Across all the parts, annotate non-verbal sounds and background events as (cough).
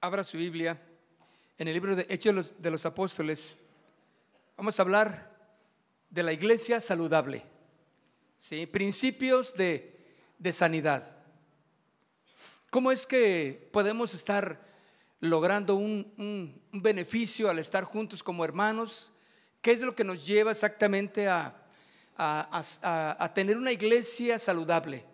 abra su Biblia en el libro de Hechos de los, Apóstoles. Vamos a hablar de la iglesia saludable, ¿sí? principios de, de sanidad. ¿Cómo es que podemos estar logrando un, un- un beneficio al estar juntos como hermanos? ¿Qué es lo que nos lleva exactamente a, a- a- a tener una iglesia saludable?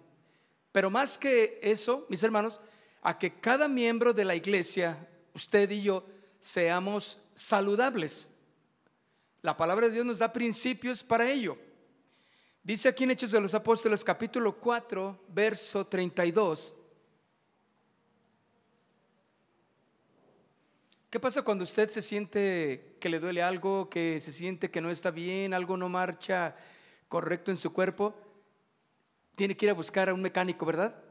Pero más que eso, mis hermanos, a que cada miembro de la iglesia, usted y yo, seamos saludables. La palabra de Dios nos da principios para ello. Dice aquí en Hechos de los Apóstoles capítulo 4, verso 32. ¿Qué pasa cuando usted se siente que le duele algo, que se siente que no está bien, algo no marcha correcto en su cuerpo? Tiene que ir a buscar a un mecánico, ¿verdad?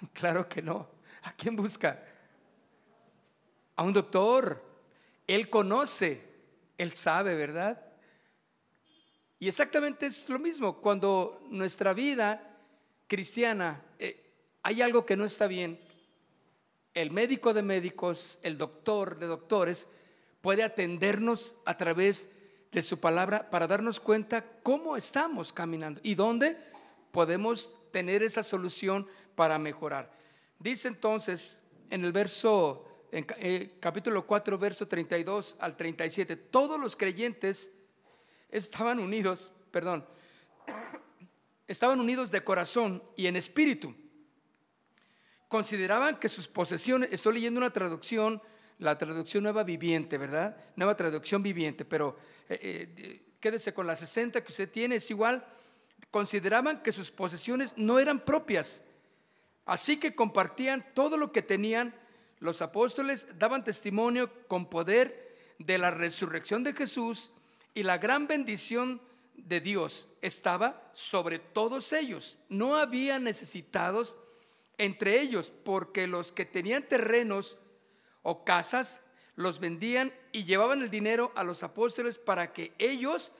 (laughs) Claro que no. ¿A quién busca? A un doctor. Él conoce, él sabe, ¿verdad? Y exactamente es lo mismo. Cuando nuestra vida cristiana eh, hay algo que no está bien, el médico de médicos, el doctor de doctores, puede atendernos a través de su palabra para darnos cuenta cómo estamos caminando y dónde podemos tener esa solución para mejorar. Dice entonces en el verso, eh, capítulo 4, verso 32 al 37, todos los creyentes estaban unidos, perdón, estaban unidos de corazón y en espíritu consideraban que sus posesiones, estoy leyendo una traducción, la traducción nueva viviente, ¿verdad? Nueva traducción viviente, pero eh, eh, quédese con la 60 que usted tiene, es igual. Consideraban que sus posesiones no eran propias, así que compartían todo lo que tenían. Los apóstoles daban testimonio con poder de la resurrección de Jesús y la gran bendición de Dios estaba sobre todos ellos. No había necesitados entre ellos, porque los que tenían terrenos o casas los vendían y llevaban el dinero a los apóstoles para que ellos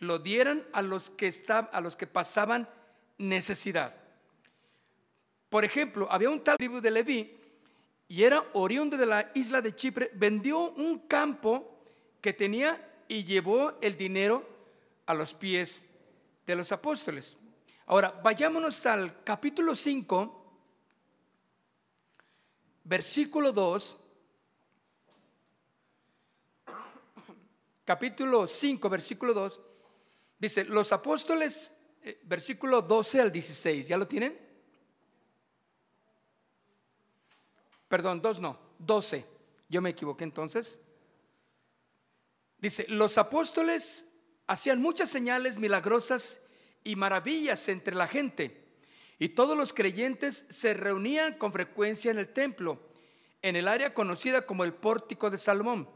lo dieran a los que estaban, a los que pasaban necesidad. Por ejemplo, había un tal tribu de Leví y era oriundo de la isla de Chipre, vendió un campo que tenía y llevó el dinero a los pies de los apóstoles. Ahora, vayámonos al capítulo 5, versículo 2, capítulo 5, versículo 2, dice, los apóstoles, eh, versículo 12 al 16, ¿ya lo tienen? Perdón, 2 no, 12, yo me equivoqué entonces. Dice, los apóstoles hacían muchas señales milagrosas y maravillas entre la gente. Y todos los creyentes se reunían con frecuencia en el templo, en el área conocida como el pórtico de Salomón.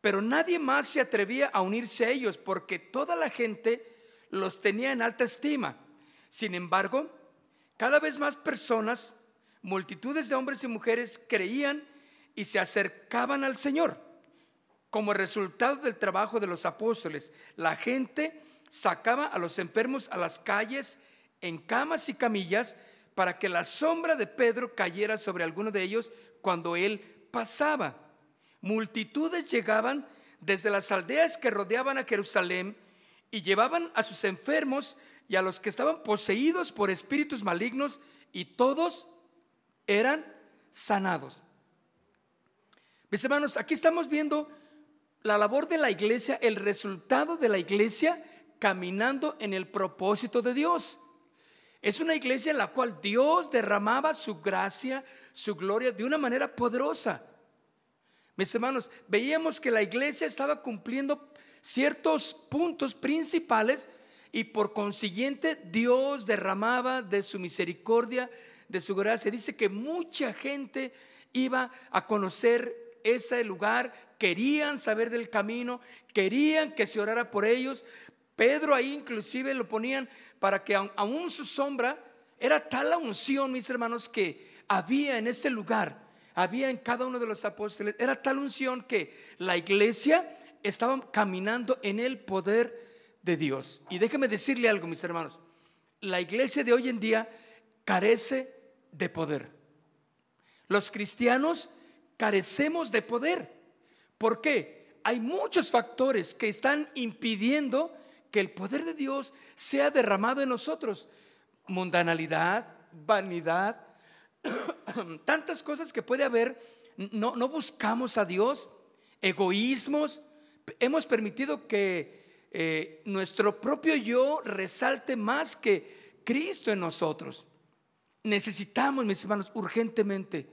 Pero nadie más se atrevía a unirse a ellos porque toda la gente los tenía en alta estima. Sin embargo, cada vez más personas, multitudes de hombres y mujeres creían y se acercaban al Señor. Como resultado del trabajo de los apóstoles, la gente sacaba a los enfermos a las calles en camas y camillas para que la sombra de Pedro cayera sobre alguno de ellos cuando él pasaba. Multitudes llegaban desde las aldeas que rodeaban a Jerusalén y llevaban a sus enfermos y a los que estaban poseídos por espíritus malignos y todos eran sanados. Mis hermanos, aquí estamos viendo la labor de la iglesia, el resultado de la iglesia caminando en el propósito de Dios. Es una iglesia en la cual Dios derramaba su gracia, su gloria de una manera poderosa. Mis hermanos, veíamos que la iglesia estaba cumpliendo ciertos puntos principales y por consiguiente Dios derramaba de su misericordia, de su gracia. Dice que mucha gente iba a conocer ese lugar, querían saber del camino, querían que se orara por ellos. Pedro ahí inclusive lo ponían para que aún su sombra era tal la unción, mis hermanos, que había en ese lugar, había en cada uno de los apóstoles, era tal unción que la iglesia estaba caminando en el poder de Dios. Y déjeme decirle algo, mis hermanos, la iglesia de hoy en día carece de poder. Los cristianos carecemos de poder. ¿Por qué? Hay muchos factores que están impidiendo que el poder de Dios sea derramado en nosotros. Mundanalidad, vanidad, (coughs) tantas cosas que puede haber. No, buscamos a Dios, egoísmos. Hemos permitido que eh, nuestro propio yo resalte más que Cristo en nosotros. Necesitamos, mis hermanos, urgentemente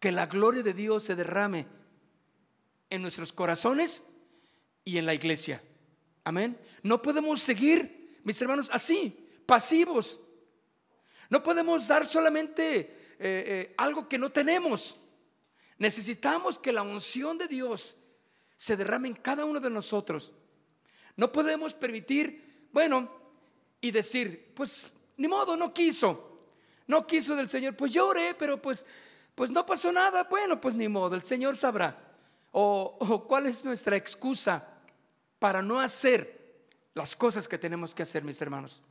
que la gloria de Dios se derrame en nuestros corazones y en la iglesia. Amén. No podemos seguir, mis hermanos, así, pasivos. No podemos dar solamente eh, eh, algo que no tenemos. Necesitamos que la unción de Dios se derrame en cada uno de nosotros. No podemos permitir, bueno, y decir, pues ni modo, no quiso. No quiso del Señor. Pues yo oré, pero pues pues no pasó nada, bueno, pues ni modo, el Señor sabrá. O, cuál es nuestra excusa para no hacer las cosas que tenemos que hacer, mis hermanos.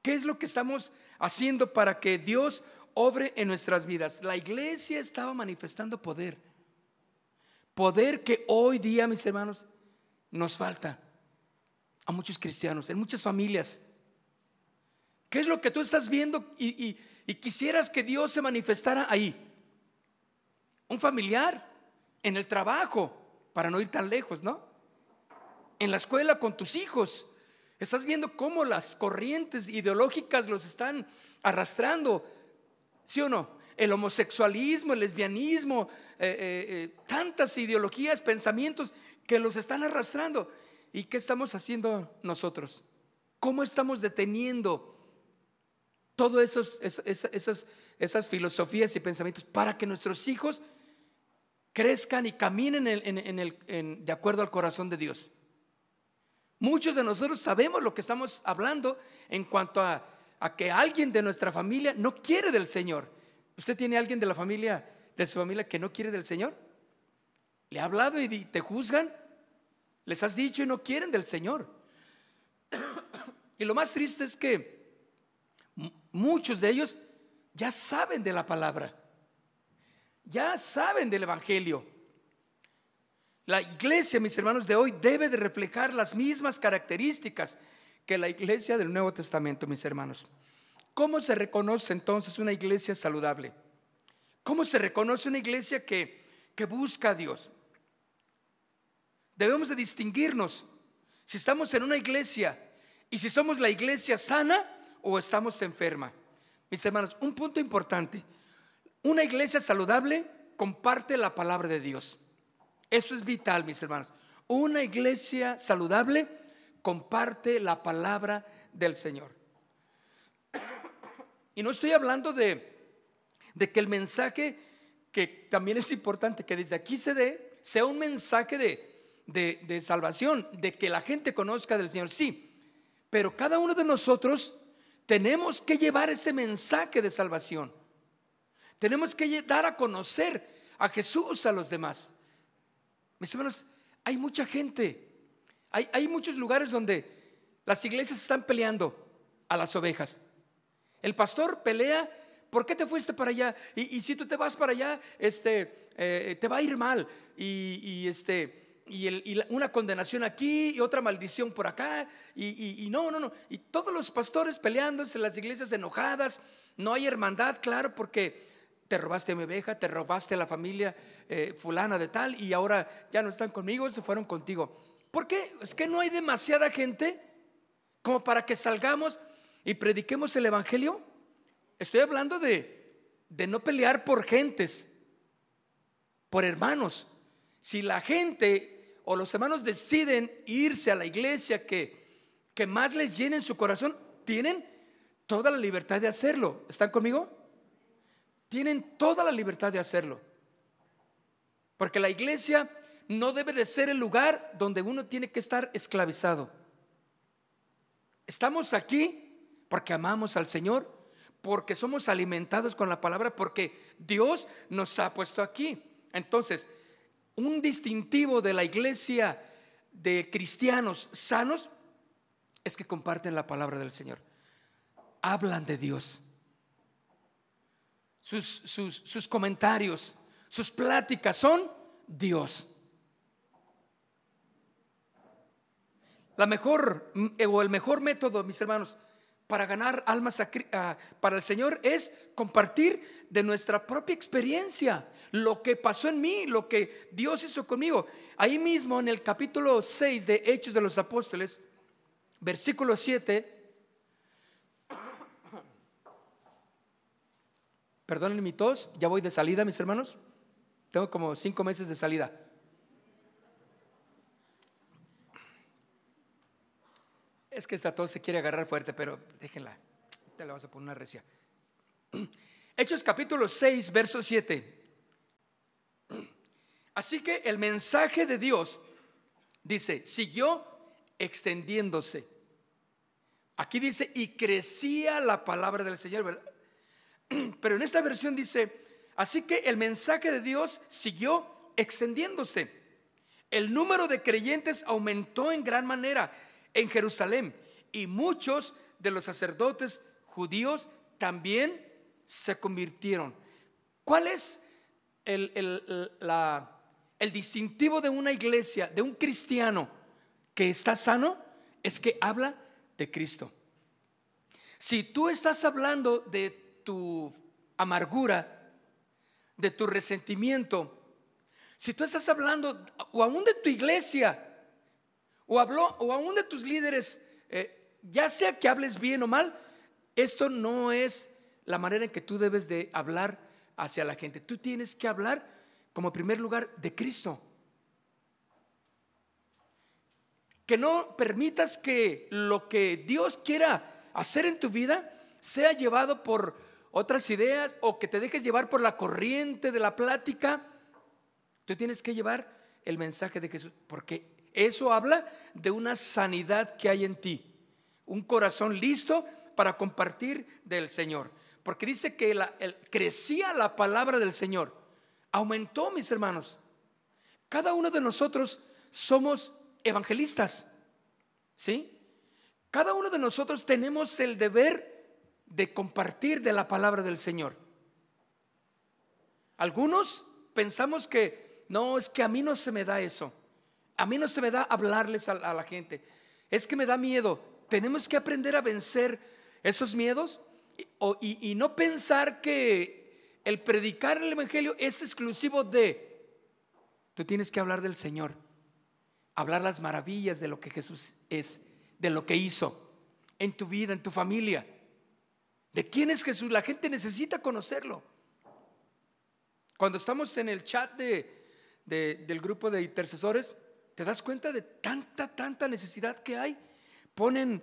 ¿Qué es lo que estamos haciendo para que Dios obre en nuestras vidas? La iglesia estaba manifestando poder. Poder que hoy día, mis hermanos, nos falta a muchos cristianos, en muchas familias. ¿Qué es lo que tú estás viendo y, y quisieras que Dios se manifestara ahí. Un familiar, en el trabajo, para no ir tan lejos, ¿no? En la escuela con tus hijos. Estás viendo cómo las corrientes ideológicas los están arrastrando, ¿sí o no? El homosexualismo, el lesbianismo, eh, eh, eh, tantas ideologías, pensamientos que los están arrastrando. ¿Y qué estamos haciendo nosotros? ¿Cómo estamos deteniendo Todas esos, esas, filosofías y pensamientos para que nuestros hijos crezcan y caminen de acuerdo al corazón de Dios. Muchos de nosotros sabemos lo que estamos hablando en cuanto a, que alguien de nuestra familia no quiere del Señor. ¿Usted tiene alguien de la familia, de su familia que no quiere del Señor? ¿Le ha hablado y te juzgan? ¿Les has dicho y no quieren del Señor? (coughs) Y lo más triste es que muchos de ellos ya saben de la palabra, ya saben del Evangelio. La iglesia, mis hermanos, de hoy debe de reflejar las mismas características que la iglesia del Nuevo Testamento, mis hermanos. ¿Cómo se reconoce entonces una iglesia saludable? ¿Cómo se reconoce una iglesia que, que busca a Dios? Debemos de distinguirnos si estamos en una iglesia y si somos la iglesia sana o estamos enferma. Mis hermanos, un punto importante. Una iglesia saludable comparte la palabra de Dios. Eso es vital, mis hermanos. Una iglesia saludable comparte la palabra del Señor. Y no estoy hablando de, de que el mensaje, que también es importante que desde aquí se dé, sea un mensaje de, de, de salvación, de que la gente conozca del Señor. Sí, pero cada uno de nosotros tenemos que llevar ese mensaje de salvación. Tenemos que dar a conocer a Jesús a los demás. Mis hermanos, hay mucha gente, hay, muchos lugares donde las iglesias están peleando a las ovejas. El pastor pelea, ¿por qué te fuiste para allá? Y, si tú te vas para allá, este, eh, te va a ir mal. Y, y este, y, una condenación aquí y otra maldición por acá. Y, no, no, no. Y todos los pastores peleándose, las iglesias enojadas. No hay hermandad, claro, porque te robaste a mi oveja, te robaste a la familia eh, fulana de tal y ahora ya no están conmigo, se fueron contigo. ¿Por qué? Es que no hay demasiada gente como para que salgamos y prediquemos el Evangelio. Estoy hablando de, de no pelear por gentes, por hermanos. Si la gente o los hermanos deciden irse a la iglesia que, que más les llene en su corazón, tienen toda la libertad de hacerlo. ¿Están conmigo? Tienen toda la libertad de hacerlo. Porque la iglesia no debe de ser el lugar donde uno tiene que estar esclavizado. Estamos aquí porque amamos al Señor, porque somos alimentados con la palabra, porque Dios nos ha puesto aquí. Entonces, un distintivo de la iglesia de cristianos sanos es que comparten la palabra del Señor. Hablan de Dios. Sus, sus, comentarios, sus pláticas son Dios. La mejor eh, o el mejor método, mis hermanos, para ganar almas para el Señor es compartir de nuestra propia experiencia, lo que pasó en mí, lo que Dios hizo conmigo. Ahí mismo en el capítulo 6 de Hechos de los Apóstoles, versículo 7, Perdonen mi tos, ya voy de salida, mis hermanos. Tengo como cinco meses de salida. Es que esta tos se quiere agarrar fuerte, pero déjenla. Te la vas a poner una recia. (clears throat) Hechos capítulo 6, verso 7. (clears throat) Así que el mensaje de Dios, dice, siguió extendiéndose. Aquí dice, y crecía la palabra del Señor, ¿verdad? (clears throat) Pero en esta versión dice, así que el mensaje de Dios siguió extendiéndose. El número de creyentes aumentó en gran manera en Jerusalén y muchos de los sacerdotes judíos también se convirtieron. ¿Cuál es el, el distintivo de una iglesia, de un cristiano que está sano? Es que habla de Cristo. Si tú estás hablando de tu amargura, de tu resentimiento, si tú estás hablando o aún de tu iglesia, o, habló, o aún de tus líderes, eh, ya sea que hables bien o mal, esto no es la manera en que tú debes de hablar hacia la gente. Tú tienes que hablar como primer lugar de Cristo. Que no permitas que lo que Dios quiera hacer en tu vida sea llevado por otras ideas o que te dejes llevar por la corriente de la plática. Tú tienes que llevar el mensaje de Jesús, porque eso habla de una sanidad que hay en ti, un corazón listo para compartir del Señor. Porque dice que crecía la palabra del Señor, aumentó, mis hermanos. Cada uno de nosotros somos evangelistas, ¿sí? Cada uno de nosotros tenemos el deber de compartir de la palabra del Señor. Algunos pensamos que no, es que a mí no se me da eso. A mí no se me da hablarles a, la gente. Es que me da miedo. Tenemos que aprender a vencer esos miedos y, no pensar que el predicar el Evangelio es exclusivo de... Tú tienes que hablar del Señor, hablar las maravillas de lo que Jesús es, de lo que hizo en tu vida, en tu familia. ¿De quién es Jesús? La gente necesita conocerlo. Cuando estamos en el chat de, del grupo de intercesores, te das cuenta de tanta, tanta necesidad que hay. Ponen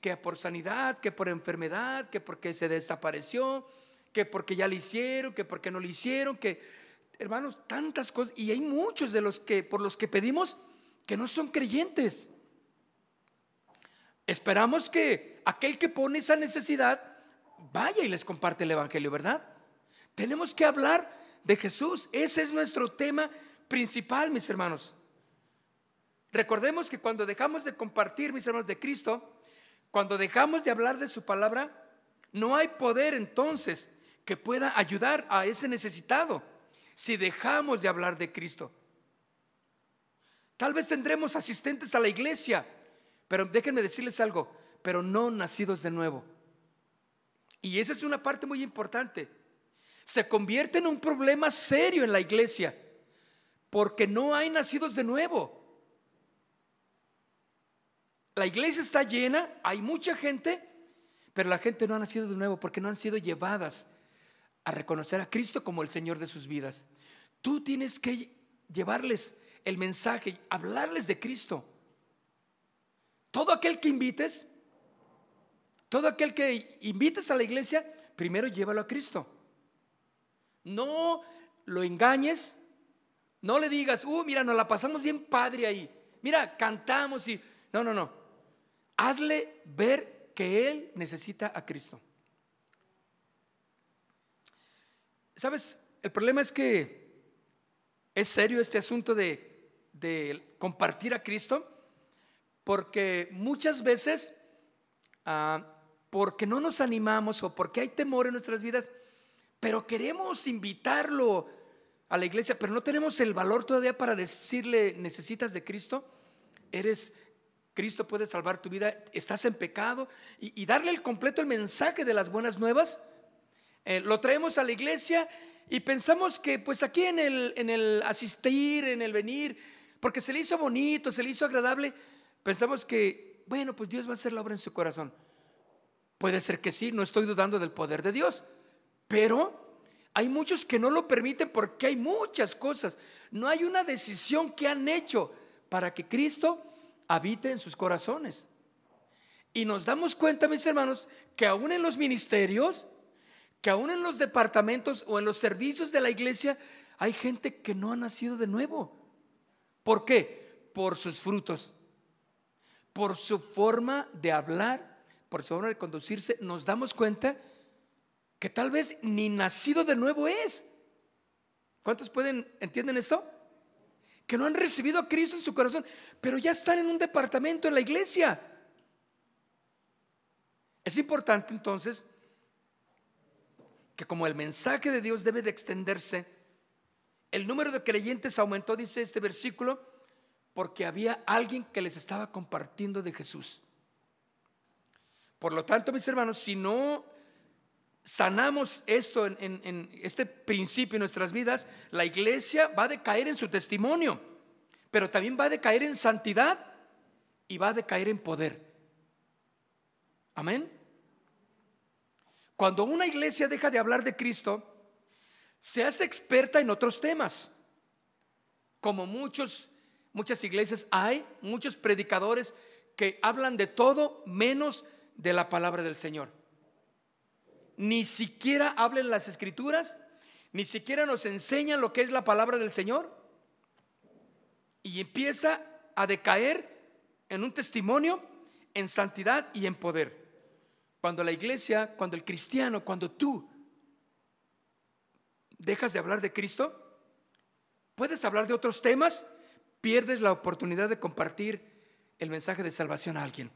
que por sanidad, que por enfermedad, que porque se desapareció, que porque ya lo hicieron, que porque no lo hicieron, que hermanos, tantas cosas. Y hay muchos de los que por los que pedimos que no son creyentes. Esperamos que aquel que pone esa necesidad vaya y les comparte el Evangelio, ¿verdad? Tenemos que hablar de Jesús. Ese es nuestro tema principal, mis hermanos. Recordemos que cuando dejamos de compartir, mis hermanos, de Cristo, cuando dejamos de hablar de su palabra, no hay poder entonces que pueda ayudar a ese necesitado si dejamos de hablar de Cristo. Tal vez tendremos asistentes a la iglesia, pero déjenme decirles algo, pero no nacidos de nuevo. Y esa es una parte muy importante. Se convierte en un problema serio en la iglesia porque no hay nacidos de nuevo. La iglesia está llena, hay mucha gente, pero la gente no ha nacido de nuevo porque no han sido llevadas a reconocer a Cristo como el Señor de sus vidas. Tú tienes que llevarles el mensaje, hablarles de Cristo. Todo aquel que invites todo aquel que invites a la iglesia, primero llévalo a Cristo. No lo engañes, no le digas, uh, mira, nos la pasamos bien padre ahí. Mira, cantamos y... No, no, no. Hazle ver que Él necesita a Cristo. ¿Sabes? El problema es que es serio este asunto de, de compartir a Cristo, porque muchas veces ah, porque no nos animamos o porque hay temor en nuestras vidas, pero queremos invitarlo a la iglesia, pero no tenemos el valor todavía para decirle, necesitas de Cristo, eres, Cristo puede salvar tu vida, estás en pecado, y, darle el completo el mensaje de las buenas nuevas. Eh, lo traemos a la iglesia y pensamos que pues aquí en el, en el asistir, en el venir, porque se le hizo bonito, se le hizo agradable, pensamos que, bueno, pues Dios va a hacer la obra en su corazón. Puede ser que sí, no estoy dudando del poder de Dios, pero hay muchos que no lo permiten porque hay muchas cosas. No hay una decisión que han hecho para que Cristo habite en sus corazones. Y nos damos cuenta, mis hermanos, que aún en los ministerios, que aún en los departamentos o en los servicios de la iglesia, hay gente que no ha nacido de nuevo. ¿Por qué? Por sus frutos, por su forma de hablar, por su forma de conducirse. Nos damos cuenta que tal vez ni nacido de nuevo es. ¿Cuántos pueden, entienden eso? Que no han recibido a Cristo en su corazón, pero ya están en un departamento en la iglesia. Es importante entonces que como el mensaje de Dios debe de extenderse, el número de creyentes aumentó, dice este versículo, porque había alguien que les estaba compartiendo de Jesús. Por lo tanto, mis hermanos, si no sanamos esto en, este principio en nuestras vidas, la iglesia va a decaer en su testimonio, pero también va a decaer en santidad y va a decaer en poder. Amén. Cuando una iglesia deja de hablar de Cristo, se hace experta en otros temas. Como muchos, muchas iglesias hay, muchos predicadores que hablan de todo menos de la palabra del Señor ni siquiera hablen las escrituras, ni siquiera nos enseñan lo que es la palabra del Señor. Y empieza a decaer en un testimonio, en santidad y en poder. Cuando la iglesia, cuando el cristiano, cuando tú dejas de hablar de Cristo, puedes hablar de otros temas, pierdes la oportunidad de compartir el mensaje de salvación a alguien.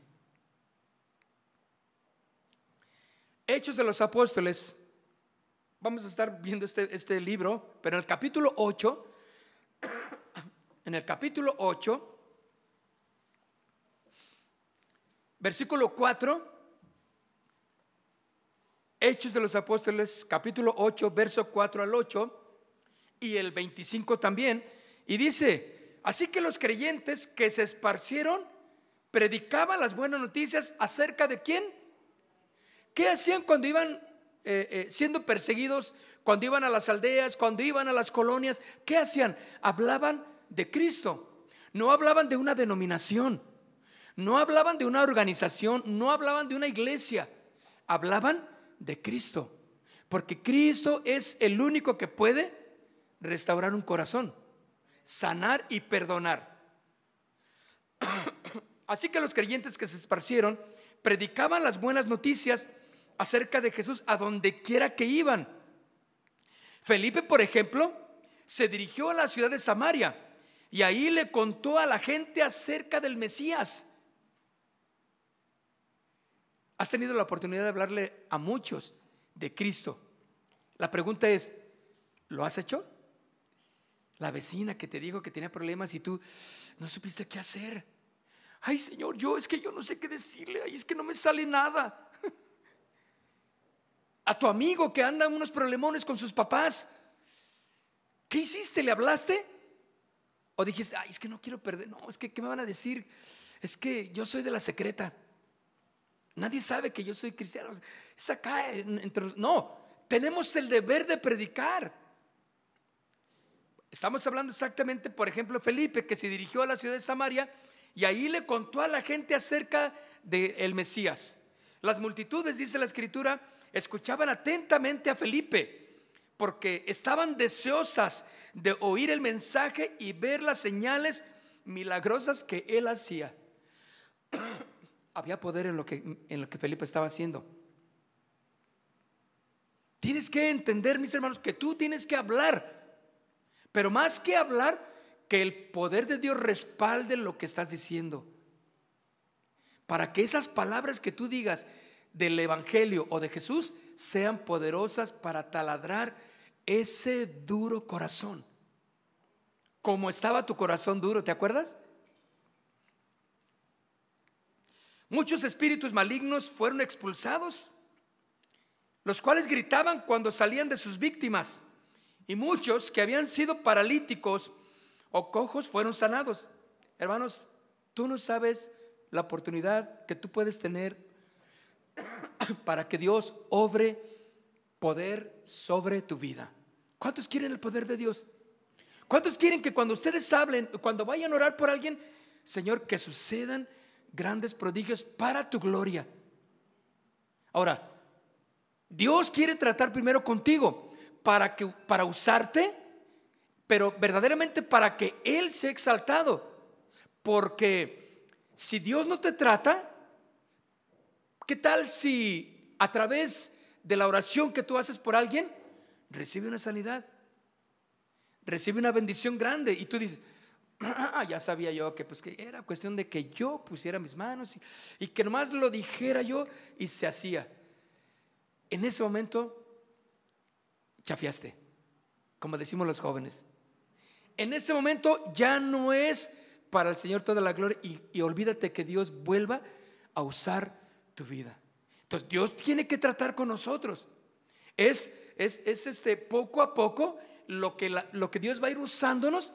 Hechos de los Apóstoles, vamos a estar viendo este, este libro, pero en el capítulo 8, en el capítulo 8, versículo 4, Hechos de los Apóstoles, capítulo 8, verso 4 al 8, y el 25 también, y dice, así que los creyentes que se esparcieron predicaban las buenas noticias acerca de quién? ¿Qué hacían cuando iban eh, eh, siendo perseguidos, cuando iban a las aldeas, cuando iban a las colonias? ¿Qué hacían? Hablaban de Cristo. No hablaban de una denominación. No hablaban de una organización. No hablaban de una iglesia. Hablaban de Cristo. Porque Cristo es el único que puede restaurar un corazón, sanar y perdonar. (coughs) Así que los creyentes que se esparcieron predicaban las buenas noticias acerca de Jesús a donde quiera que iban. Felipe, por ejemplo, se dirigió a la ciudad de Samaria y ahí le contó a la gente acerca del Mesías. Has tenido la oportunidad de hablarle a muchos de Cristo. La pregunta es, ¿lo has hecho? La vecina que te dijo que tenía problemas y tú no supiste qué hacer. Ay, Señor, yo es que yo no sé qué decirle, ay, es que no me sale nada a tu amigo que anda unos problemones con sus papás. ¿Qué hiciste? ¿Le hablaste? O dijiste, ay, es que no quiero perder. No, es que, ¿qué me van a decir? Es que yo soy de la secreta. Nadie sabe que yo soy cristiano. Es acá. no, tenemos el deber de predicar. Estamos hablando exactamente, por ejemplo, Felipe, que se dirigió a la ciudad de Samaria y ahí le contó a la gente acerca del Mesías. Las multitudes, dice la escritura, escuchaban atentamente a Felipe porque estaban deseosas de oír el mensaje y ver las señales milagrosas que él hacía. (clears throat) Había poder en lo que, en lo que Felipe estaba haciendo. Tienes que entender, mis hermanos, que tú tienes que hablar, pero más que hablar, que el poder de Dios respalde lo que estás diciendo. Para que esas palabras que tú digas del Evangelio o de Jesús sean poderosas para taladrar ese duro corazón. Como estaba tu corazón duro, ¿te acuerdas? Muchos espíritus malignos fueron expulsados, los cuales gritaban cuando salían de sus víctimas. Y muchos que habían sido paralíticos o cojos fueron sanados. Hermanos, tú no sabes la oportunidad que tú puedes tener (coughs) para que Dios obre poder sobre tu vida. ¿Cuántos quieren el poder de Dios? ¿Cuántos quieren que cuando ustedes hablen, cuando vayan a orar por alguien, Señor, que sucedan grandes prodigios para tu gloria? Ahora, Dios quiere tratar primero contigo para que para usarte, pero verdaderamente para que él sea exaltado. Porque si Dios no te trata, ¿qué tal si a través de la oración que tú haces por alguien recibe una sanidad? Recibe una bendición grande y tú dices, (clears throat) ah, ya sabía yo que pues que era cuestión de que yo pusiera mis manos y, y que nomás lo dijera yo y se hacía. En ese momento chafiaste, como decimos los jóvenes. En ese momento ya no es para el Señor toda la gloria y, olvídate que Dios vuelva a usar tu vida. Entonces Dios tiene que tratar con nosotros. Es, es, este, poco a poco lo que, lo que Dios va a ir usándonos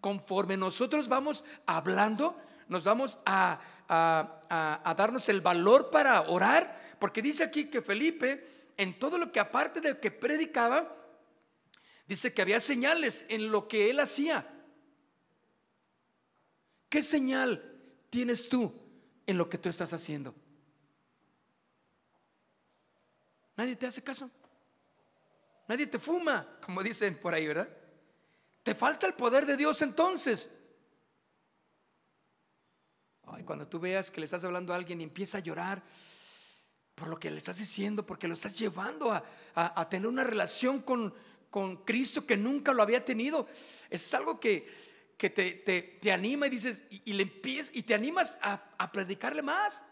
conforme nosotros vamos hablando, nos vamos a, a, darnos el valor para orar, porque dice aquí que Felipe, en todo lo que aparte de que predicaba, dice que había señales en lo que él hacía. ¿Qué señal tienes tú en lo que tú estás haciendo? Nadie te hace caso. Nadie te fuma, como dicen por ahí, ¿verdad? Te falta el poder de Dios entonces. Ay, cuando tú veas que le estás hablando a alguien y empieza a llorar por lo que le estás diciendo, porque lo estás llevando a, tener una relación con, con, Cristo que nunca lo había tenido. Es algo que, que te, te, anima y dices, y, le empiezas, y te animas a, a, predicarle más.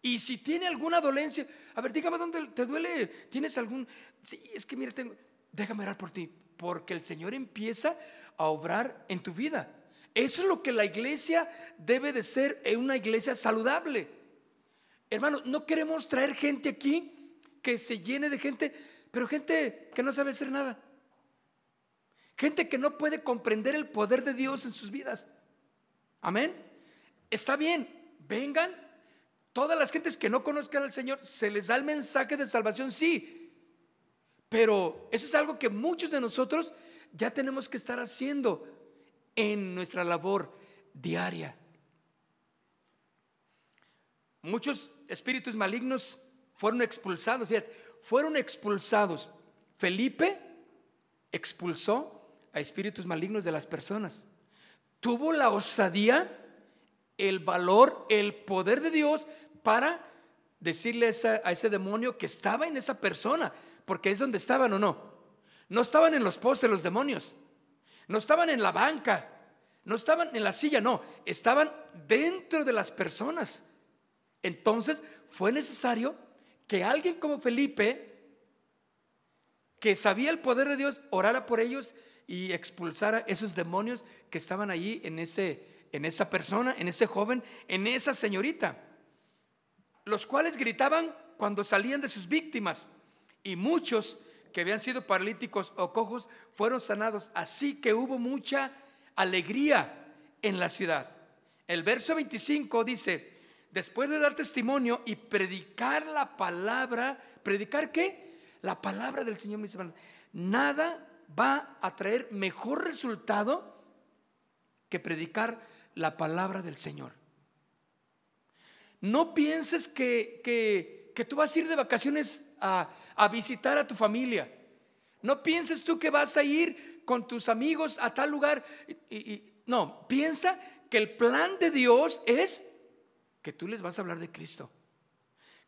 Y si tiene alguna dolencia, a ver, dígame dónde te duele, tienes algún, sí, es que mira, tengo, déjame orar por ti, porque el Señor empieza a obrar en tu vida. Eso es lo que la iglesia debe de ser, una iglesia saludable. Hermano, no queremos traer gente aquí que se llene de gente, pero gente que no sabe hacer nada. Gente que no puede comprender el poder de Dios en sus vidas. Amén. Está bien, vengan. Todas las gentes que no conozcan al Señor, se les da el mensaje de salvación, sí. Pero eso es algo que muchos de nosotros ya tenemos que estar haciendo en nuestra labor diaria. Muchos espíritus malignos fueron expulsados, fíjate, fueron expulsados. Felipe expulsó a espíritus malignos de las personas. Tuvo la osadía, el valor, el poder de Dios para decirle a, ese demonio que estaba en esa persona, porque es donde estaban o no. No estaban en los postes los demonios, no estaban en la banca, no estaban en la silla, no, estaban dentro de las personas. Entonces fue necesario que alguien como Felipe, que sabía el poder de Dios, orara por ellos y expulsara esos demonios que estaban allí en, ese, en esa persona, en ese joven, en esa señorita, los cuales gritaban cuando salían de sus víctimas y muchos que habían sido paralíticos o cojos fueron sanados, así que hubo mucha alegría en la ciudad. El verso 25 dice, después de dar testimonio y predicar la palabra, ¿predicar qué? La palabra del Señor, mis hermanos. Nada va a traer mejor resultado que predicar la palabra del Señor. No pienses que, que, tú vas a ir de vacaciones a, visitar a tu familia. No pienses tú que vas a ir con tus amigos a tal lugar. Y, no, piensa que el plan de Dios es que tú les vas a hablar de Cristo.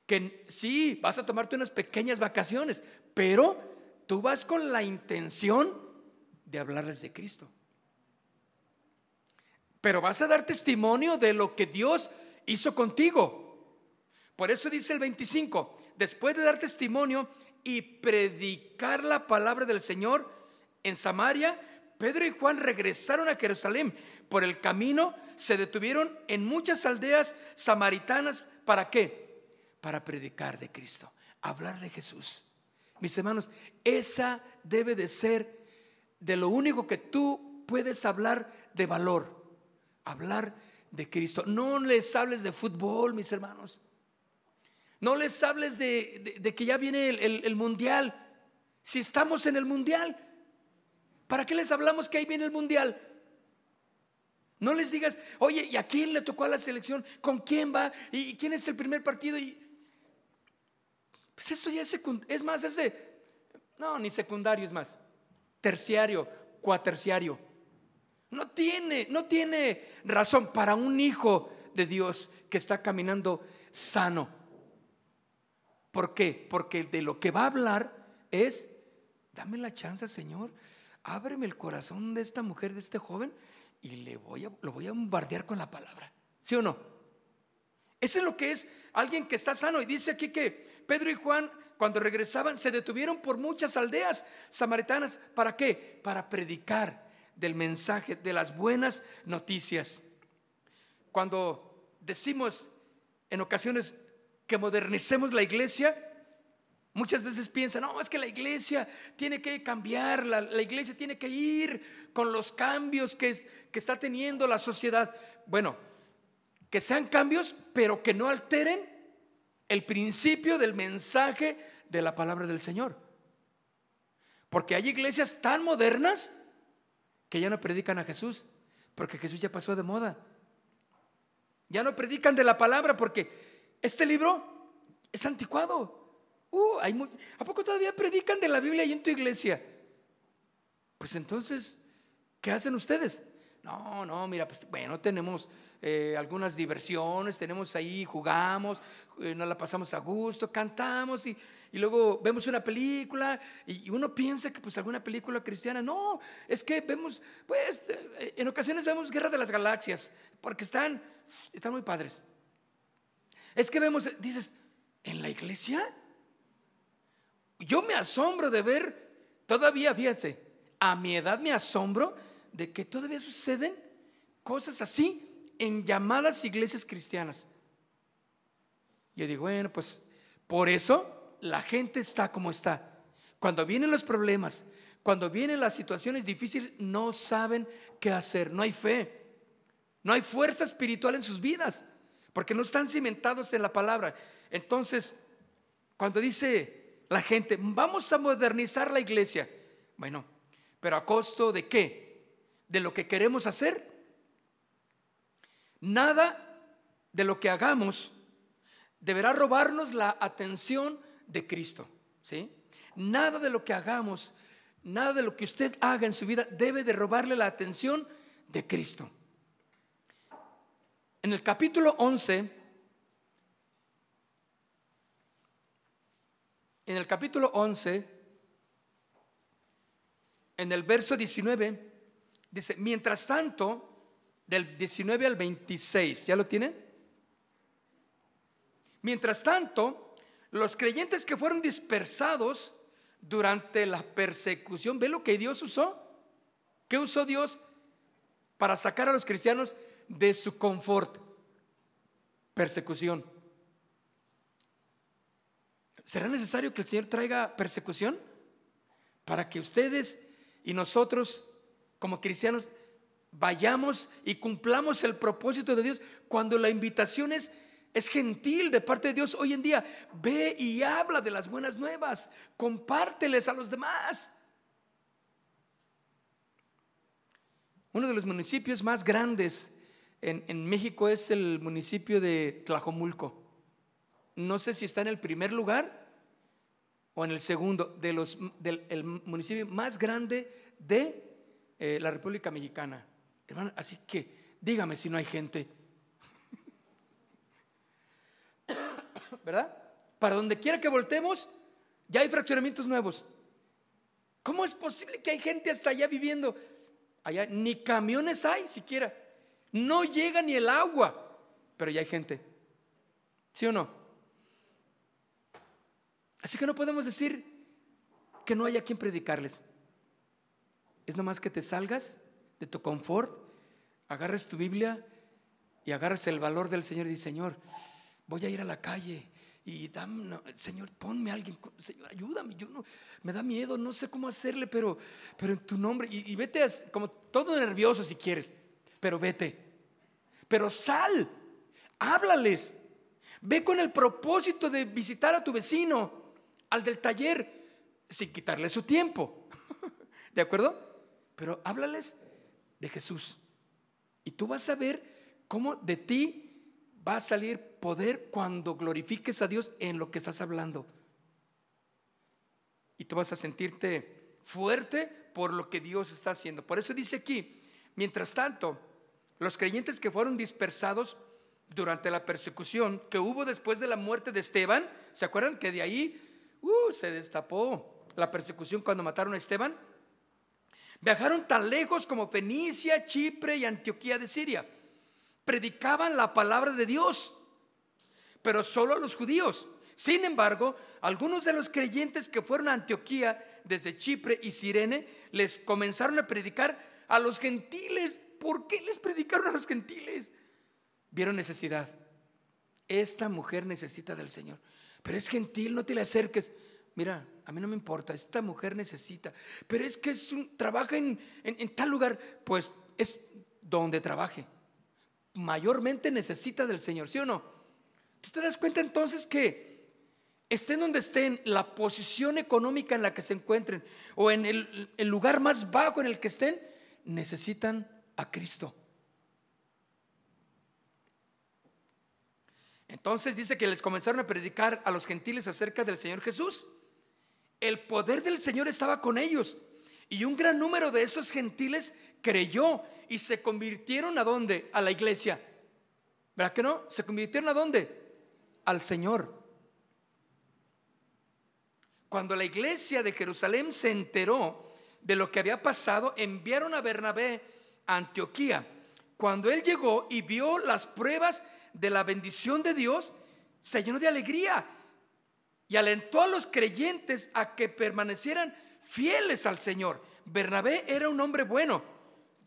Que sí, vas a tomarte unas pequeñas vacaciones, pero Tú vas con la intención de hablarles de Cristo. Pero vas a dar testimonio de lo que Dios hizo contigo. Por eso dice el 25, después de dar testimonio y predicar la palabra del Señor en Samaria, Pedro y Juan regresaron a Jerusalén. Por el camino se detuvieron en muchas aldeas samaritanas. ¿Para qué? Para predicar de Cristo, hablar de Jesús. Mis hermanos, esa debe de ser de lo único que tú puedes hablar de valor. Hablar de Cristo. No les hables de fútbol, mis hermanos. No les hables de, que ya viene el, mundial. Si estamos en el mundial, ¿para qué les hablamos que ahí viene el mundial? No les digas, oye, ¿y a quién le tocó a la selección? ¿Con quién va? ¿Y quién es el primer partido? Y, pues esto ya es, es más, es de, no, ni secundario es más, terciario, cuaterciario. No tiene, no tiene razón para un hijo de Dios que está caminando sano. ¿Por qué? Porque de lo que va a hablar es, dame la chance, Señor, ábreme el corazón de esta mujer, de este joven, y le voy a, lo voy a bombardear con la palabra. ¿Sí o no? Eso es lo que es alguien que está sano. Y dice aquí que Pedro y Juan, cuando regresaban, se detuvieron por muchas aldeas samaritanas. ¿Para qué? Para predicar del mensaje, de las buenas noticias. Cuando decimos en ocasiones que modernicemos la iglesia, muchas veces piensan, no, es que la iglesia tiene que cambiar, la, iglesia tiene que ir con los cambios que, que está teniendo la sociedad. Bueno, que sean cambios, pero que no alteren el principio del mensaje de la palabra del Señor. Porque hay iglesias tan modernas que ya no predican a Jesús, porque Jesús ya pasó de moda. Ya no predican de la palabra porque este libro es anticuado. Uh, ¿A poco todavía predican de la Biblia ahí en tu iglesia? Pues entonces, ¿qué hacen ustedes? No, no, mira, pues bueno, tenemos eh, algunas diversiones, tenemos ahí, jugamos, eh, nos la pasamos a gusto, cantamos y, luego vemos una película y, uno piensa que pues alguna película cristiana, no, es que vemos, pues eh, en ocasiones vemos Guerra de las Galaxias, porque están, están muy padres. Es que vemos, dices, en la iglesia, yo me asombro de ver, todavía, fíjate, a mi edad me asombro de que todavía suceden cosas así en llamadas iglesias cristianas. Yo digo, bueno, pues por eso la gente está como está. Cuando vienen los problemas, cuando vienen las situaciones difíciles, no saben qué hacer, no hay fe, no hay fuerza espiritual en sus vidas porque no están cimentados en la palabra. Entonces, cuando dice la gente, vamos a modernizar la iglesia, bueno, pero a costo de qué? De lo que queremos hacer. Nada de lo que hagamos deberá robarnos la atención de Cristo, ¿sí? Nada de lo que hagamos, nada de lo que usted haga en su vida debe de robarle la atención de Cristo. En el capítulo 11, en el capítulo 11, en el verso 19, dice, mientras tanto, del 19 al 26, ¿ya lo tienen? Mientras tanto, los creyentes que fueron dispersados durante la persecución, ¿ve lo que Dios usó? ¿Qué usó Dios para sacar a los cristianos de su confort, persecución. ¿Será necesario que el Señor traiga persecución para que ustedes y nosotros como cristianos vayamos y cumplamos el propósito de Dios cuando la invitación es, es gentil de parte de Dios hoy en día? Ve y habla de las buenas nuevas, compárteles a los demás. Uno de los municipios más grandes en, México es el municipio de Tlajomulco. No sé si está en el primer lugar o en el segundo de del el municipio más grande de eh, la República Mexicana. Hermano, así que dígame si no hay gente. (laughs) ¿Verdad? Para donde quiera que voltemos, ya hay fraccionamientos nuevos. ¿Cómo es posible que hay gente hasta allá viviendo? Allá ni camiones hay siquiera. No llega ni el agua, pero ya hay gente. ¿Sí o no? Así que no podemos decir que no haya quien predicarles. Es nomás que te salgas de tu confort, agarres tu Biblia y agarres el valor del Señor y dices, Señor, voy a ir a la calle y Señor, ponme a alguien, Señor, ayúdame, yo no, me da miedo, no sé cómo hacerle, pero, pero en tu nombre, y, vete como todo nervioso si quieres, pero vete, pero sal, háblales, ve con el propósito de visitar a tu vecino, al del taller, sin quitarle su tiempo, (laughs) ¿de acuerdo? Pero háblales de Jesús, y tú vas a ver cómo de ti va a salir poder cuando glorifiques a Dios en lo que estás hablando. Y tú vas a sentirte fuerte por lo que Dios está haciendo. Por eso dice aquí, mientras tanto, los creyentes que fueron dispersados durante la persecución que hubo después de la muerte de Esteban, ¿se acuerdan que de ahí uh, se destapó la persecución cuando mataron a Esteban? Viajaron tan lejos como Fenicia, Chipre y Antioquía de Siria predicaban la palabra de Dios, pero solo a los judíos. Sin embargo, algunos de los creyentes que fueron a Antioquía desde Chipre y Sirene les comenzaron a predicar a los gentiles. ¿Por qué les predicaron a los gentiles? Vieron necesidad. Esta mujer necesita del Señor, pero es gentil, no te le acerques. Mira, a mí no me importa, esta mujer necesita, pero es que es un, trabaja en, en tal lugar, pues es donde trabaje mayormente necesita del Señor, ¿sí o no? ¿Tú te das cuenta entonces que estén donde estén, la posición económica en la que se encuentren o en el, el lugar más bajo en el que estén, necesitan a Cristo? Entonces dice que les comenzaron a predicar a los gentiles acerca del Señor Jesús. El poder del Señor estaba con ellos. Y un gran número de estos gentiles creyó y se convirtieron a dónde? A la iglesia. ¿Verdad que no? Se convirtieron a dónde? Al Señor. Cuando la iglesia de Jerusalén se enteró de lo que había pasado, enviaron a Bernabé a Antioquía. Cuando él llegó y vio las pruebas de la bendición de Dios, se llenó de alegría y alentó a los creyentes a que permanecieran fieles al Señor. Bernabé era un hombre bueno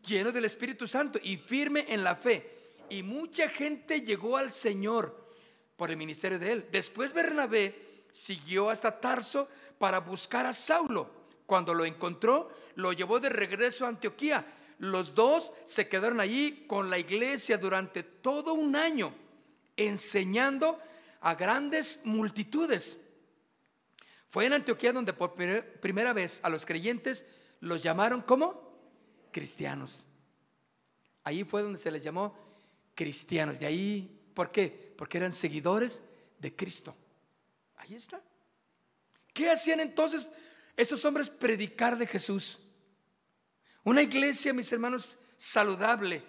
lleno del Espíritu Santo y firme en la fe. Y mucha gente llegó al Señor por el ministerio de él. Después Bernabé siguió hasta Tarso para buscar a Saulo. Cuando lo encontró, lo llevó de regreso a Antioquía. Los dos se quedaron allí con la iglesia durante todo un año, enseñando a grandes multitudes. Fue en Antioquía donde por primera vez a los creyentes los llamaron como cristianos. Ahí fue donde se les llamó cristianos. De ahí, ¿por qué? Porque eran seguidores de Cristo. Ahí está. ¿Qué hacían entonces esos hombres predicar de Jesús? Una iglesia, mis hermanos, saludable,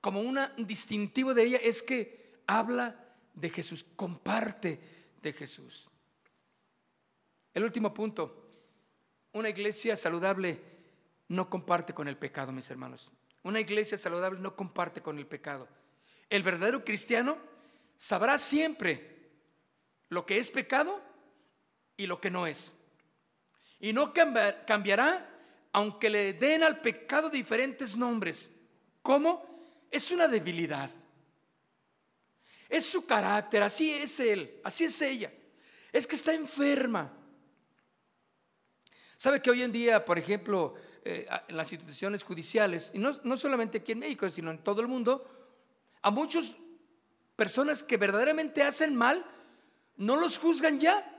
como un distintivo de ella es que habla de Jesús, comparte de Jesús. El último punto, una iglesia saludable no comparte con el pecado, mis hermanos. Una iglesia saludable no comparte con el pecado. El verdadero cristiano sabrá siempre lo que es pecado y lo que no es. Y no cambiará aunque le den al pecado diferentes nombres. ¿Cómo? Es una debilidad. Es su carácter, así es él, así es ella. Es que está enferma. ¿Sabe que hoy en día, por ejemplo, eh, en las instituciones judiciales, y no, no solamente aquí en México, sino en todo el mundo, a muchas personas que verdaderamente hacen mal, no los juzgan ya.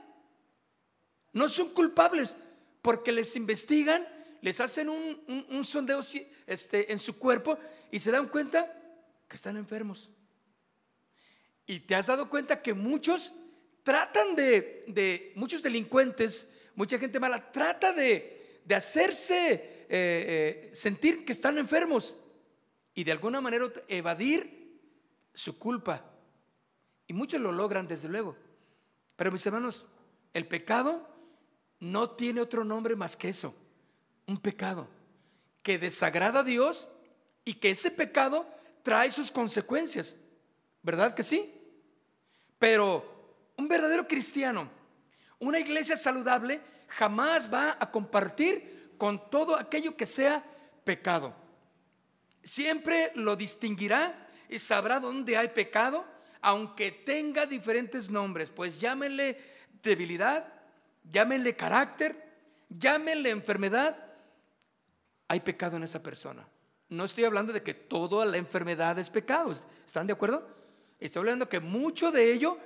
No son culpables porque les investigan, les hacen un, sondeo este, en su cuerpo y se dan cuenta que están enfermos. Y te has dado cuenta que muchos tratan de, de muchos delincuentes, mucha gente mala, trata de, de hacerse eh, eh, sentir que están enfermos y de alguna manera evadir su culpa. Y muchos lo logran, desde luego. Pero mis hermanos, el pecado no tiene otro nombre más que eso, un pecado que desagrada a Dios y que ese pecado trae sus consecuencias. ¿Verdad que sí? Pero un verdadero cristiano, una iglesia saludable, jamás va a compartir con todo aquello que sea pecado. Siempre lo distinguirá y sabrá dónde hay pecado, aunque tenga diferentes nombres, pues llámenle debilidad, llámenle carácter, llámenle enfermedad, hay pecado en esa persona. No estoy hablando de que toda la enfermedad es pecado, ¿están de acuerdo? Estoy hablando que mucho de ello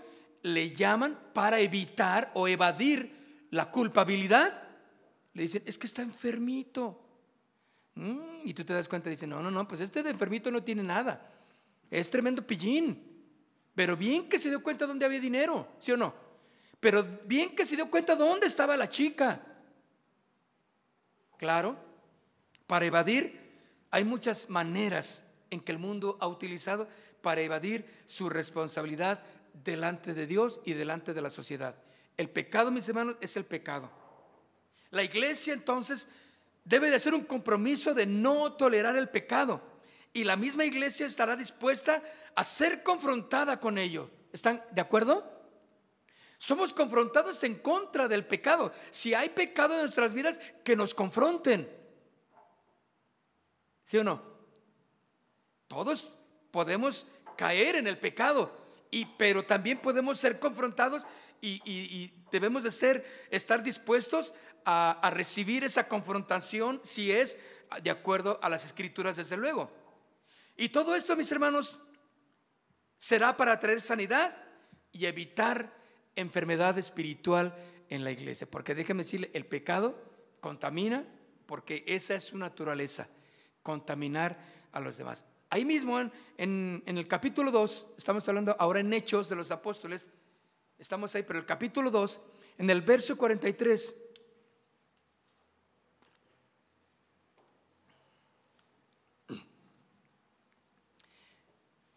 le llaman para evitar o evadir la culpabilidad. Le dicen, es que está enfermito. Mm, y tú te das cuenta y no, no, no, pues este de enfermito no tiene nada. Es tremendo pillín. Pero bien que se dio cuenta dónde había dinero, ¿sí o no? Pero bien que se dio cuenta dónde estaba la chica. Claro, para evadir hay muchas maneras en que el mundo ha utilizado para evadir su responsabilidad delante de Dios y delante de la sociedad. El pecado, mis hermanos, es el pecado. La iglesia entonces debe de hacer un compromiso de no tolerar el pecado. Y la misma iglesia estará dispuesta a ser confrontada con ello. ¿Están de acuerdo? Somos confrontados en contra del pecado. Si hay pecado en nuestras vidas, que nos confronten. ¿Sí o no? Todos podemos caer en el pecado, y, pero también podemos ser confrontados y, debemos de ser, estar dispuestos a, recibir esa confrontación si es de acuerdo a las escrituras, desde luego. Y todo esto, mis hermanos, será para traer sanidad y evitar enfermedad espiritual en la iglesia. Porque déjeme decirle, el pecado contamina porque esa es su naturaleza, contaminar a los demás. Ahí mismo en, el capítulo 2, estamos hablando ahora en Hechos de los Apóstoles, estamos ahí, pero el capítulo 2, en el verso 43,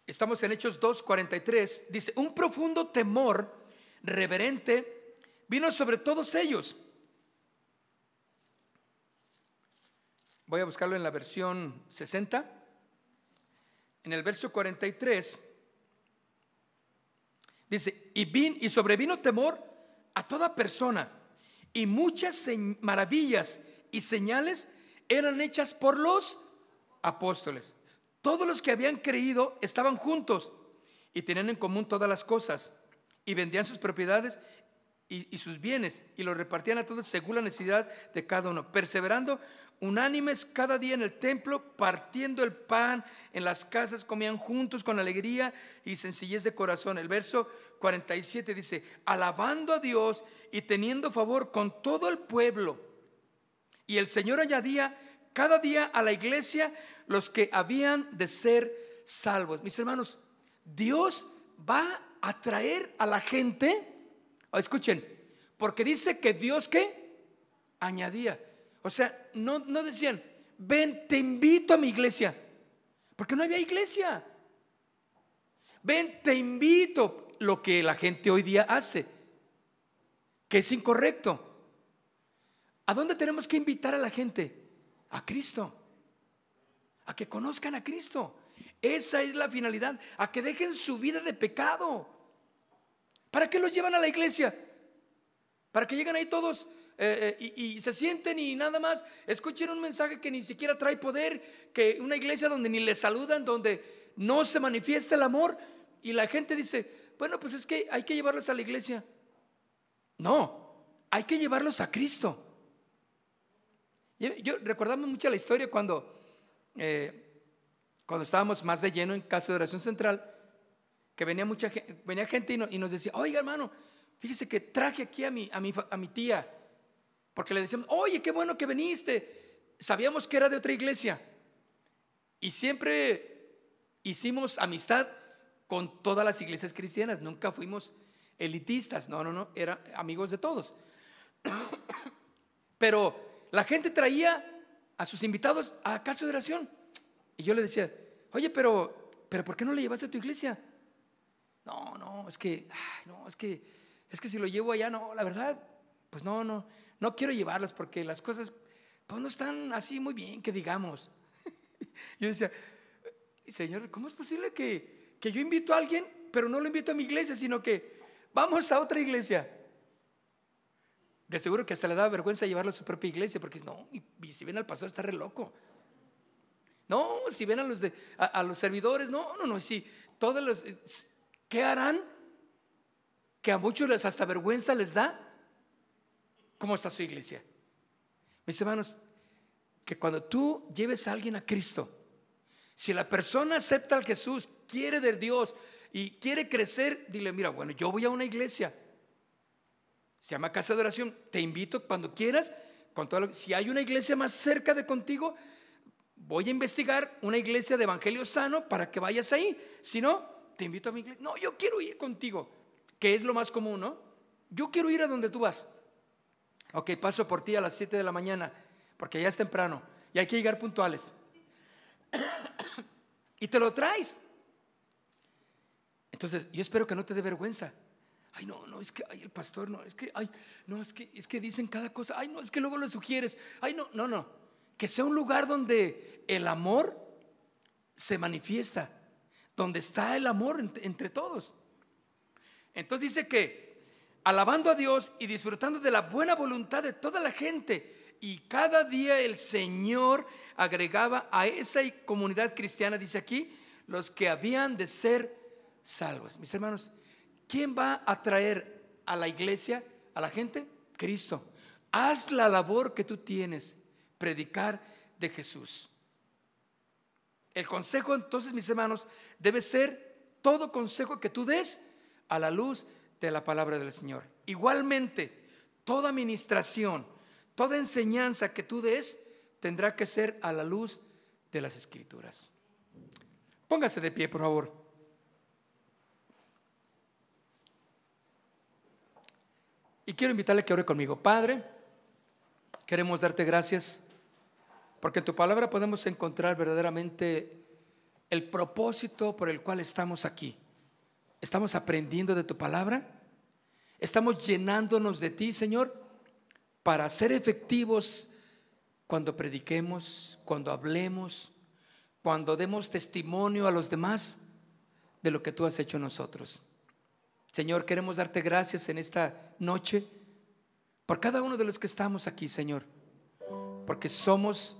estamos en Hechos 2, 43, dice, un profundo temor reverente vino sobre todos ellos. Voy a buscarlo en la versión 60 en el verso 43, dice, y, vin, y sobrevino temor a toda persona, y muchas maravillas y señales eran hechas por los apóstoles. Todos los que habían creído estaban juntos y tenían en común todas las cosas, y vendían sus propiedades y, y sus bienes, y los repartían a todos según la necesidad de cada uno, perseverando unánimes cada día en el templo, partiendo el pan en las casas, comían juntos con alegría y sencillez de corazón. El verso 47 dice, alabando a Dios y teniendo favor con todo el pueblo. Y el Señor añadía cada día a la iglesia los que habían de ser salvos. Mis hermanos, Dios va a traer a la gente, escuchen, porque dice que Dios que añadía. O sea, no, decían, ven, te invito a mi iglesia, porque no había iglesia. Ven, te invito, lo que la gente hoy día hace, que es incorrecto. ¿A dónde tenemos que invitar a la gente? A Cristo. A que conozcan a Cristo. Esa es la finalidad. A que dejen su vida de pecado. ¿Para qué los llevan a la iglesia? Para que lleguen ahí todos eh, eh, y, se sienten y nada más escuchen un mensaje que ni siquiera trae poder, que una iglesia donde ni les saludan, donde no se manifiesta el amor y la gente dice, bueno, pues es que hay que llevarlos a la iglesia. No, hay que llevarlos a Cristo. Yo, recordamos mucho la historia cuando, eh, cuando estábamos más de lleno en Casa de Oración Central, que venía mucha venía gente y, nos decía, oiga hermano, fíjese que traje aquí a mi, a mi, a mi tía porque le decíamos, oye, qué bueno que viniste. Sabíamos que era de otra iglesia. Y siempre hicimos amistad con todas las iglesias cristianas. Nunca fuimos elitistas. No, no, no. Eran amigos de todos. (coughs) Pero la gente traía a sus invitados a casa de oración. Y yo le decía, oye, pero, pero ¿por qué no le llevaste a tu iglesia? No, no, es que, no, es que, es que si lo llevo allá, no, la verdad, pues no, no no quiero llevarlos porque las cosas pues, no están así muy bien, que digamos. (laughs) Yo decía, Señor, ¿cómo es posible que, que yo invito a alguien, pero no lo invito a mi iglesia, sino que vamos a otra iglesia? De seguro que hasta le da vergüenza llevarlo a su propia iglesia porque no, y, si ven al pastor está re loco. No, si ven a los, de, a, los servidores, no, no, no, si todos los, ¿qué harán? Que a muchos les hasta vergüenza les da. ¿Cómo está su iglesia? Mis hermanos, que cuando tú lleves a alguien a Cristo, si la persona acepta al Jesús, quiere de Dios y quiere crecer, dile, mira, bueno, yo voy a una iglesia se llama casa de oración. Te invito cuando quieras, con todo si hay una iglesia más cerca de contigo, voy a investigar una iglesia de evangelio sano para que vayas ahí. Si no, te invito a mi iglesia. No, yo quiero ir contigo, que es lo más común, ¿no? Yo quiero ir a donde tú vas. Ok, paso por ti a las 7 de la mañana, porque ya es temprano y hay que llegar puntuales. (coughs) y te lo traes. Entonces, yo espero que no te dé vergüenza ay, no, no, es que, el pastor, no, es que, ay, no, es que, es que dicen cada cosa, ay, no, es que luego le sugieres, ay, no, no, no, que sea un lugar donde el amor se manifiesta, donde está el amor entre, todos. Entonces dice que alabando a Dios y disfrutando de la buena voluntad de toda la gente, y cada día el Señor agregaba a esa comunidad cristiana, dice aquí, los que habían de ser salvos. Mis hermanos, ¿Quién va a traer a la iglesia, a la gente? Cristo. Haz la labor que tú tienes, predicar de Jesús. El consejo entonces, mis hermanos, debe ser todo consejo que tú des a la luz de la palabra del Señor. Igualmente, toda administración, toda enseñanza que tú des tendrá que ser a la luz de las escrituras. Póngase de pie, por favor. Y quiero invitarle que ore conmigo. Padre, queremos darte gracias porque en tu palabra podemos encontrar verdaderamente el propósito por el cual estamos aquí. Estamos aprendiendo de tu palabra. Estamos llenándonos de ti, Señor, para ser efectivos cuando prediquemos, cuando hablemos, cuando demos testimonio a los demás de lo que tú has hecho en nosotros. Señor, queremos darte gracias en esta noche por cada uno de los que estamos aquí, Señor, porque somos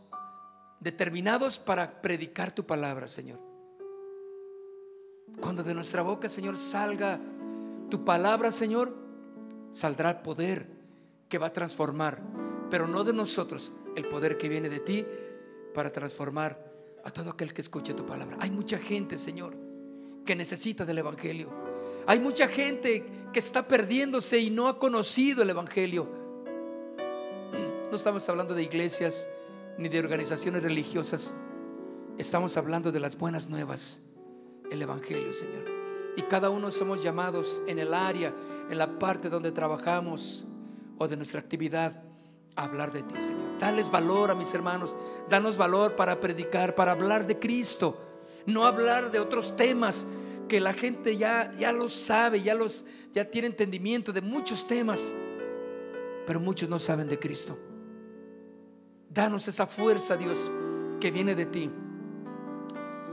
determinados para predicar tu palabra, Señor. Cuando de nuestra boca, Señor, salga tu palabra, Señor, saldrá el poder que va a transformar, pero no de nosotros, el poder que viene de ti para transformar a todo aquel que escuche tu palabra. Hay mucha gente, Señor, que necesita del Evangelio. Hay mucha gente que está perdiéndose y no ha conocido el Evangelio. No estamos hablando de iglesias ni de organizaciones religiosas. Estamos hablando de las buenas nuevas, el Evangelio, Señor. Y cada uno somos llamados en el área, en la parte donde trabajamos o de nuestra actividad a hablar de ti, Señor. Dales valor a mis hermanos. Danos valor para predicar, para hablar de Cristo. No hablar de otros temas, que la gente ya, ya lo sabe, ya, los, ya tiene entendimiento de muchos temas, pero muchos no saben de Cristo. Danos esa fuerza, Dios, que viene de ti.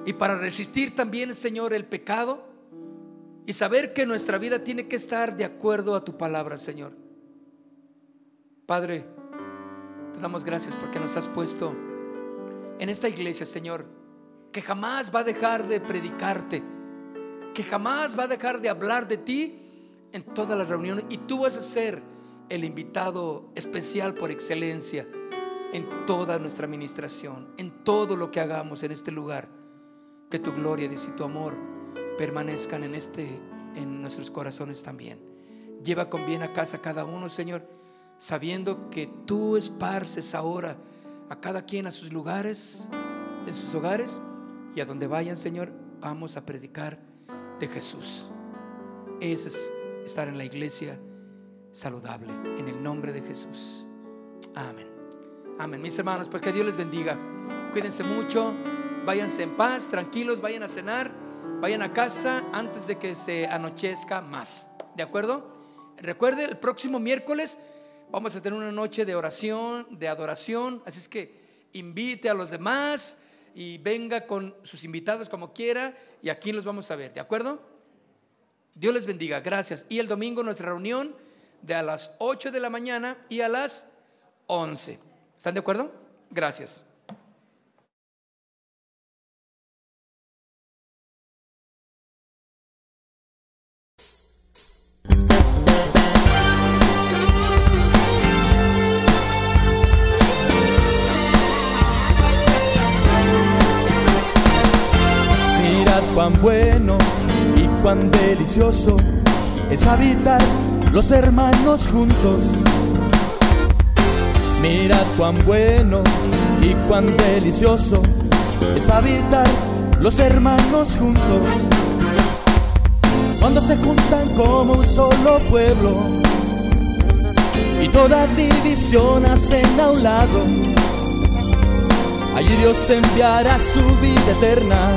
Y para resistir también, Señor, el pecado y saber que nuestra vida tiene que estar de acuerdo a tu palabra, Señor. Padre, te damos gracias porque nos has puesto en esta iglesia, Señor, que jamás va a dejar de predicarte que jamás va a dejar de hablar de ti en todas las reuniones y tú vas a ser el invitado especial por excelencia en toda nuestra administración, en todo lo que hagamos en este lugar. Que tu gloria, Dios, y tu amor permanezcan en este en nuestros corazones también. Lleva con bien a casa cada uno, Señor, sabiendo que tú esparces ahora a cada quien a sus lugares, en sus hogares y a donde vayan, Señor, vamos a predicar de Jesús. Ese es estar en la iglesia saludable, en el nombre de Jesús. Amén. Amén. Mis hermanos, pues que Dios les bendiga. Cuídense mucho, váyanse en paz, tranquilos, vayan a cenar, vayan a casa antes de que se anochezca más. ¿De acuerdo? Recuerde, el próximo miércoles vamos a tener una noche de oración, de adoración, así es que invite a los demás y venga con sus invitados como quiera y aquí los vamos a ver, ¿de acuerdo? Dios les bendiga, gracias. Y el domingo nuestra reunión de a las 8 de la mañana y a las 11. ¿Están de acuerdo? Gracias. Cuán bueno y cuán delicioso es habitar los hermanos juntos. Mirad cuán bueno y cuán delicioso es habitar los hermanos juntos. Cuando se juntan como un solo pueblo y toda división hacen a un lado. Allí Dios enviará su vida eterna